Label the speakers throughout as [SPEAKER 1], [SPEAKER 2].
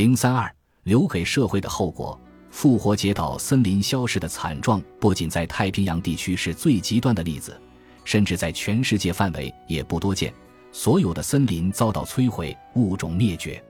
[SPEAKER 1] 零三二留给社会的后果。复活节岛森林消失的惨状，不仅在太平洋地区是最极端的例子，甚至在全世界范围也不多见。所有的森林遭到摧毁，物种灭绝。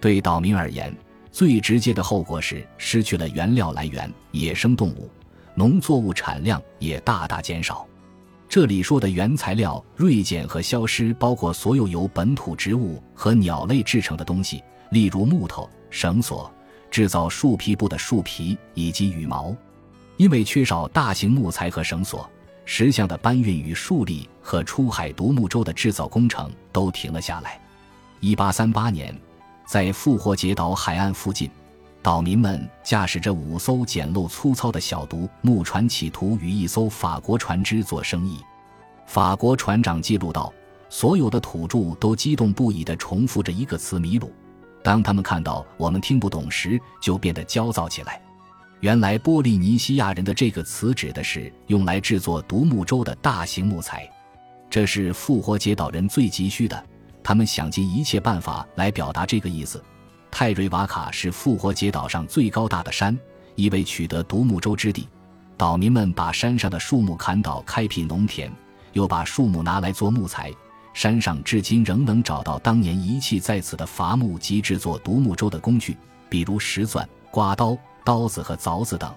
[SPEAKER 1] 对岛民而言，最直接的后果是失去了原料来源，野生动物、农作物产量也大大减少。这里说的原材料锐减和消失，包括所有由本土植物和鸟类制成的东西，例如木头、绳索。制造树皮布的树皮以及羽毛，因为缺少大型木材和绳索，石像的搬运与树立和出海独木舟的制造工程都停了下来。一八三八年，在复活节岛海岸附近，岛民们驾驶着五艘简陋粗糙的小独木船，企图与一艘法国船只做生意。法国船长记录到，所有的土著都激动不已地重复着一个词：米鲁。当他们看到我们听不懂时，就变得焦躁起来。原来，波利尼西亚人的这个词指的是用来制作独木舟的大型木材，这是复活节岛人最急需的。他们想尽一切办法来表达这个意思。泰瑞瓦卡是复活节岛上最高大的山，一为取得独木舟之地，岛民们把山上的树木砍倒，开辟农田，又把树木拿来做木材。山上至今仍能找到当年遗弃在此的伐木及制作独木舟的工具，比如石钻、刮刀、刀子和凿子等。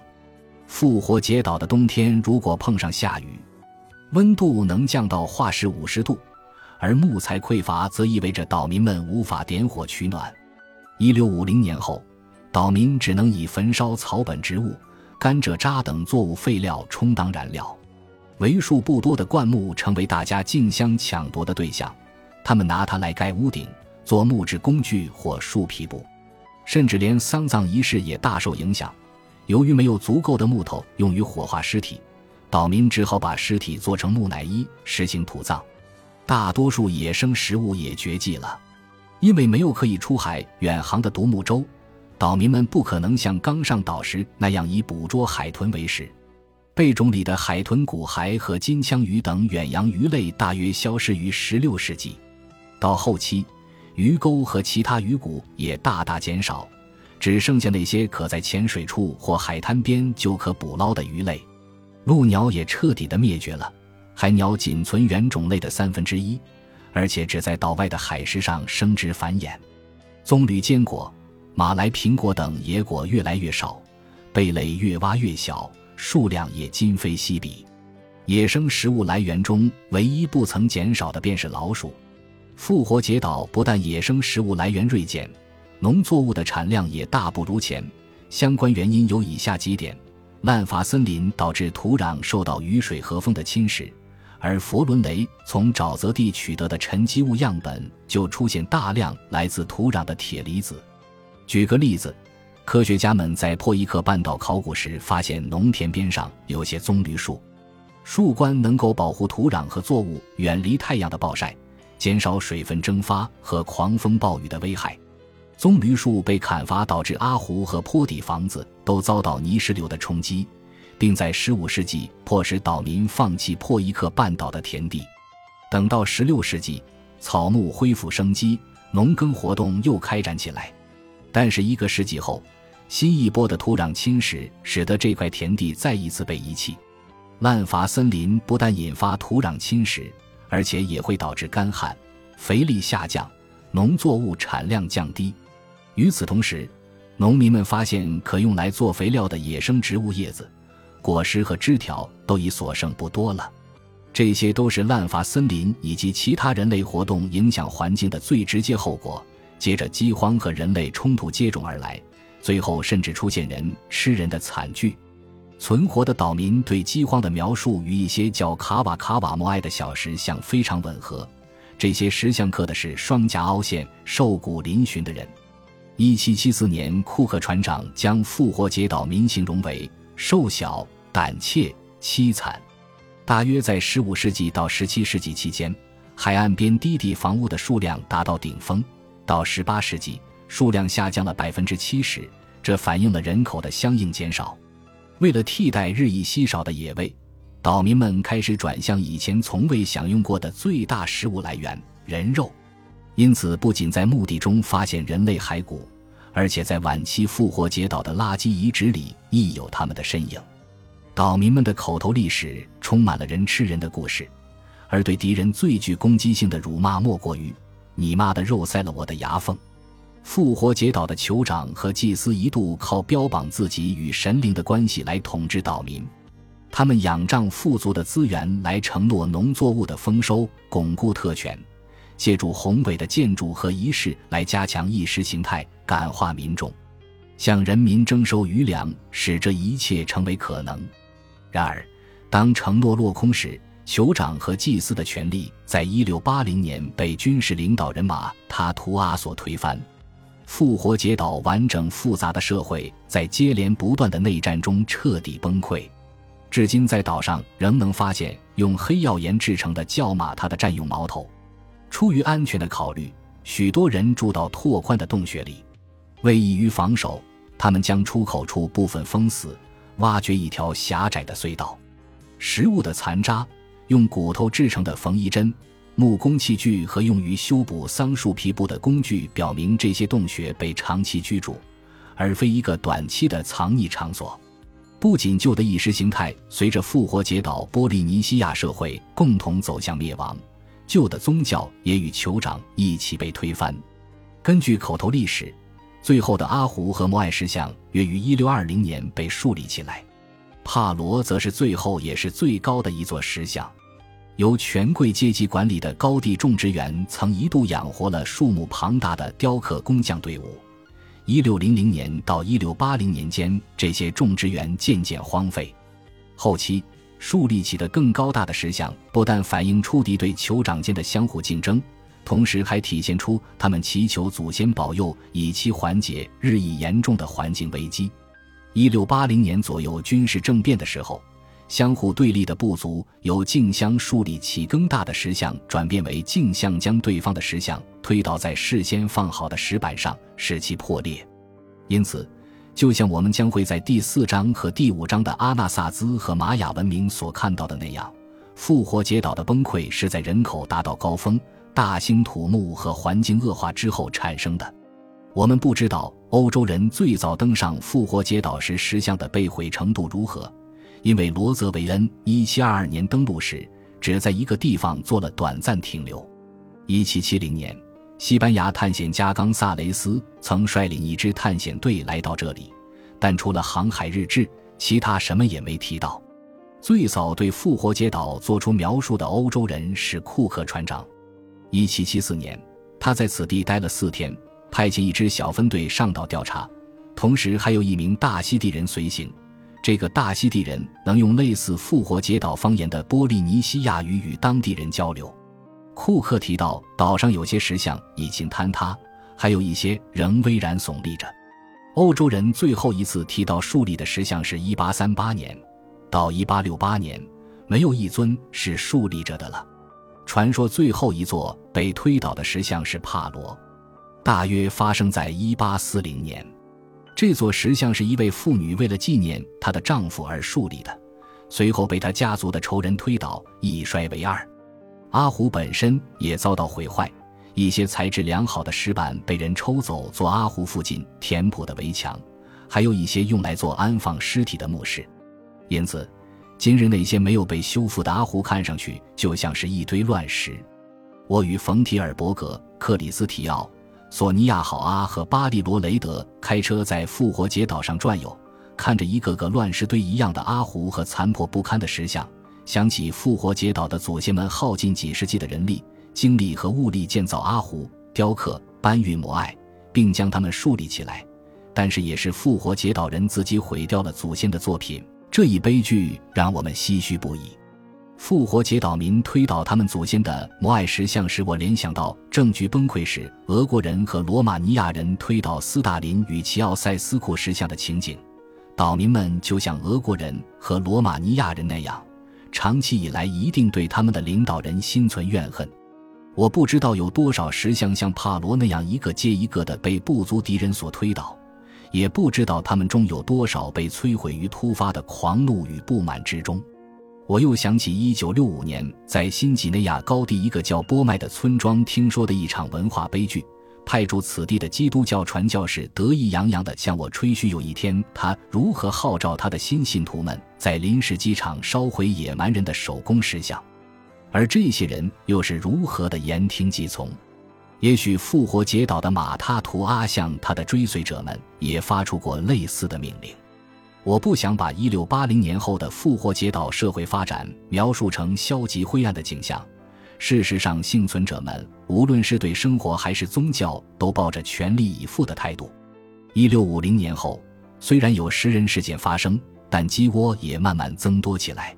[SPEAKER 1] 复活节岛的冬天如果碰上下雨，温度能降到化氏五十度，而木材匮乏则意味着岛民们无法点火取暖。一六五零年后，岛民只能以焚烧草本植物、甘蔗渣等作物废料充当燃料。为数不多的灌木成为大家竞相抢夺的对象，他们拿它来盖屋顶、做木质工具或树皮布，甚至连丧葬仪式也大受影响。由于没有足够的木头用于火化尸体，岛民只好把尸体做成木乃伊，实行土葬。大多数野生食物也绝迹了，因为没有可以出海远航的独木舟，岛民们不可能像刚上岛时那样以捕捉海豚为食。贝种里的海豚、骨骸和金枪鱼等远洋鱼类大约消失于16世纪。到后期，鱼钩和其他鱼骨也大大减少，只剩下那些可在浅水处或海滩边就可捕捞的鱼类。鹭鸟也彻底的灭绝了，海鸟仅存原种类的三分之一，而且只在岛外的海石上生殖繁衍。棕榈坚果、马来苹果等野果越来越少，贝类越挖越小。数量也今非昔比，野生食物来源中唯一不曾减少的便是老鼠。复活节岛不但野生食物来源锐减，农作物的产量也大不如前。相关原因有以下几点：滥伐森林导致土壤受到雨水和风的侵蚀，而佛伦雷从沼泽地取得的沉积物样本就出现大量来自土壤的铁离子。举个例子。科学家们在破伊克半岛考古时发现，农田边上有些棕榈树，树冠能够保护土壤和作物远离太阳的暴晒，减少水分蒸发和狂风暴雨的危害。棕榈树被砍伐导致阿湖和坡底房子都遭到泥石流的冲击，并在15世纪迫使岛民放弃破伊克半岛的田地。等到16世纪，草木恢复生机，农耕活动又开展起来。但是一个世纪后，新一波的土壤侵蚀使得这块田地再一次被遗弃。滥伐森林不但引发土壤侵蚀，而且也会导致干旱、肥力下降、农作物产量降低。与此同时，农民们发现可用来做肥料的野生植物叶子、果实和枝条都已所剩不多了。这些都是滥伐森林以及其他人类活动影响环境的最直接后果。接着，饥荒和人类冲突接踵而来，最后甚至出现人吃人的惨剧。存活的岛民对饥荒的描述与一些叫卡瓦卡瓦莫埃的小石像非常吻合。这些石像刻的是双颊凹陷、瘦骨嶙峋的人。1774年，库克船长将复活节岛民形容为瘦小、胆怯、凄惨。大约在15世纪到17世纪期间，海岸边低地房屋的数量达到顶峰。到十八世纪，数量下降了百分之七十，这反映了人口的相应减少。为了替代日益稀少的野味，岛民们开始转向以前从未享用过的最大食物来源——人肉。因此，不仅在墓地中发现人类骸骨，而且在晚期复活节岛的垃圾遗址里亦有他们的身影。岛民们的口头历史充满了人吃人的故事，而对敌人最具攻击性的辱骂莫过于“你妈的肉塞了我的牙缝”。复活节岛的酋长和祭司一度靠标榜自己与神灵的关系来统治岛民，他们仰仗富足的资源来承诺农作物的丰收，巩固特权，借助宏伟的建筑和仪式来加强意识形态，感化民众，向人民征收余粮，使这一切成为可能。然而，当承诺落空时，酋长和祭司的权力在一六八零年被军事领导人马塔图阿所推翻。复活节岛完整复杂的社会在接连不断的内战中彻底崩溃，至今在岛上仍能发现用黑曜岩制成的叫马他的战用矛头。出于安全的考虑，许多人住到拓宽的洞穴里，为易于防守，他们将出口处部分封死。挖掘一条狭窄的隧道，食物的残渣，用骨头制成的缝衣针、木工器具和用于修补桑树皮部的工具，表明这些洞穴被长期居住，而非一个短期的藏匿场所。不仅旧的意识形态随着复活节岛波利尼西亚社会共同走向灭亡，旧的宗教也与酋长一起被推翻。根据口头历史。最后的阿胡和摩艾石像约于一六二零年被树立起来，帕罗则是最后也是最高的一座石像。由权贵阶级管理的高地种植园曾一度养活了数目庞大的雕刻工匠队伍。一六零零年到一六八零年间，这些种植园渐渐荒废。后期树立起的更高大的石像，不但反映出敌对酋长间的相互竞争。同时还体现出他们祈求祖先保佑，以期缓解日益严重的环境危机。一六八零年左右军事政变的时候，相互对立的部族由竞相树立起更大的石像，转变为竞相将对方的石像推倒在事先放好的石板上，使其破裂。因此，就像我们将会在第四章和第五章的阿纳萨兹和玛雅文明所看到的那样，复活节岛的崩溃是在人口达到高峰。大兴土木和环境恶化之后产生的。我们不知道欧洲人最早登上复活节岛时石像的被毁程度如何，因为罗泽维恩1722年登陆时只在一个地方做了短暂停留。1770年，西班牙探险家冈萨雷斯曾率领一支探险队来到这里，但除了航海日志，其他什么也没提到。最早对复活节岛做出描述的欧洲人是库克船长。一七七四年，他在此地待了四天，派遣一支小分队上岛调查，同时还有一名大溪地人随行。这个大溪地人能用类似复活节岛方言的波利尼西亚语与当地人交流。库克提到，岛上有些石像已经坍塌，还有一些仍巍然耸立着。欧洲人最后一次提到树立的石像是一八三八年，到一八六八年，没有一尊是竖立着的了。传说最后一座被推倒的石像是帕罗，大约发生在一八四零年。这座石像是一位妇女为了纪念她的丈夫而树立的，随后被她家族的仇人推倒，一摔为二。阿胡本身也遭到毁坏，一些材质良好的石板被人抽走做阿胡附近填补的围墙，还有一些用来做安放尸体的墓室。因此。今日那些没有被修复的阿胡看上去就像是一堆乱石。我与冯提尔伯格、克里斯提奥、索尼亚、好阿和巴利罗雷德开车在复活节岛上转悠，看着一个个乱石堆一样的阿胡和残破不堪的石像，想起复活节岛的祖先们耗尽几世纪的人力、精力和物力建造阿胡、雕刻、搬运摩艾，并将它们树立起来，但是也是复活节岛人自己毁掉了祖先的作品。这一悲剧让我们唏嘘不已。复活节岛民推倒他们祖先的摩艾石像，使我联想到政局崩溃时，俄国人和罗马尼亚人推倒斯大林与齐奥塞斯库石像的情景。岛民们就像俄国人和罗马尼亚人那样，长期以来一定对他们的领导人心存怨恨。我不知道有多少石像像帕罗那样一个接一个的被部族敌人所推倒。也不知道他们中有多少被摧毁于突发的狂怒与不满之中。我又想起1965年在新几内亚高地一个叫波麦的村庄听说的一场文化悲剧。派驻此地的基督教传教士得意洋洋地向我吹嘘，有一天他如何号召他的新信徒们在临时机场烧毁野蛮人的手工石像，而这些人又是如何的言听计从。也许复活节岛的马他图阿向他的追随者们也发出过类似的命令。我不想把一六八零年后的复活节岛社会发展描述成消极灰暗的景象。事实上，幸存者们无论是对生活还是宗教，都抱着全力以赴的态度。一六五零年后，虽然有食人事件发生，但鸡窝也慢慢增多起来。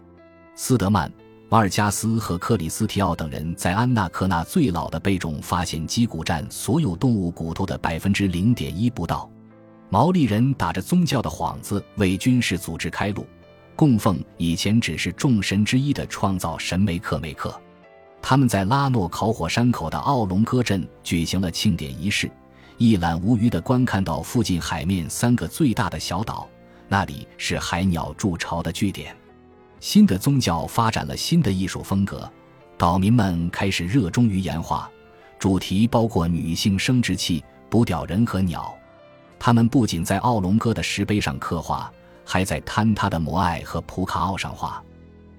[SPEAKER 1] 斯德曼。瓦尔加斯和克里斯提奥等人在安纳克纳最老的碑中发现鸡骨占所有动物骨头的百分之零点一不到。毛利人打着宗教的幌子为军事组织开路，供奉以前只是众神之一的创造神梅克梅克。他们在拉诺烤火山口的奥龙戈镇举行了庆典仪式，一览无余地观看到附近海面三个最大的小岛，那里是海鸟筑巢的据点。新的宗教发展了新的艺术风格，岛民们开始热衷于岩画，主题包括女性生殖器、捕屌人和鸟。他们不仅在奥龙哥的石碑上刻画，还在坍塌的摩艾和普卡奥上画。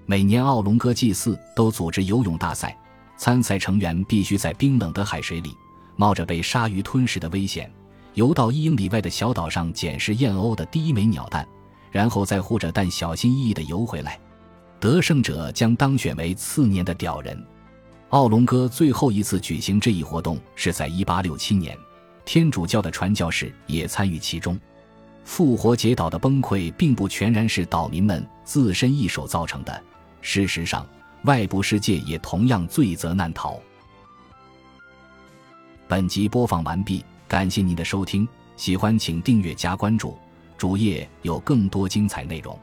[SPEAKER 1] 每年奥龙哥祭祀都组织游泳大赛，参赛成员必须在冰冷的海水里，冒着被鲨鱼吞噬的危险，游到一英里外的小岛上捡拾燕鸥的第一枚鸟蛋，然后再护着蛋小心翼翼地游回来。得胜者将当选为次年的屌人。奥龙哥最后一次举行这一活动是在1867年，天主教的传教士也参与其中。复活节岛的崩溃并不全然是岛民们自身一手造成的，事实上，外部世界也同样罪责难逃。本集播放完毕，感谢您的收听，喜欢请订阅加关注，主页有更多精彩内容。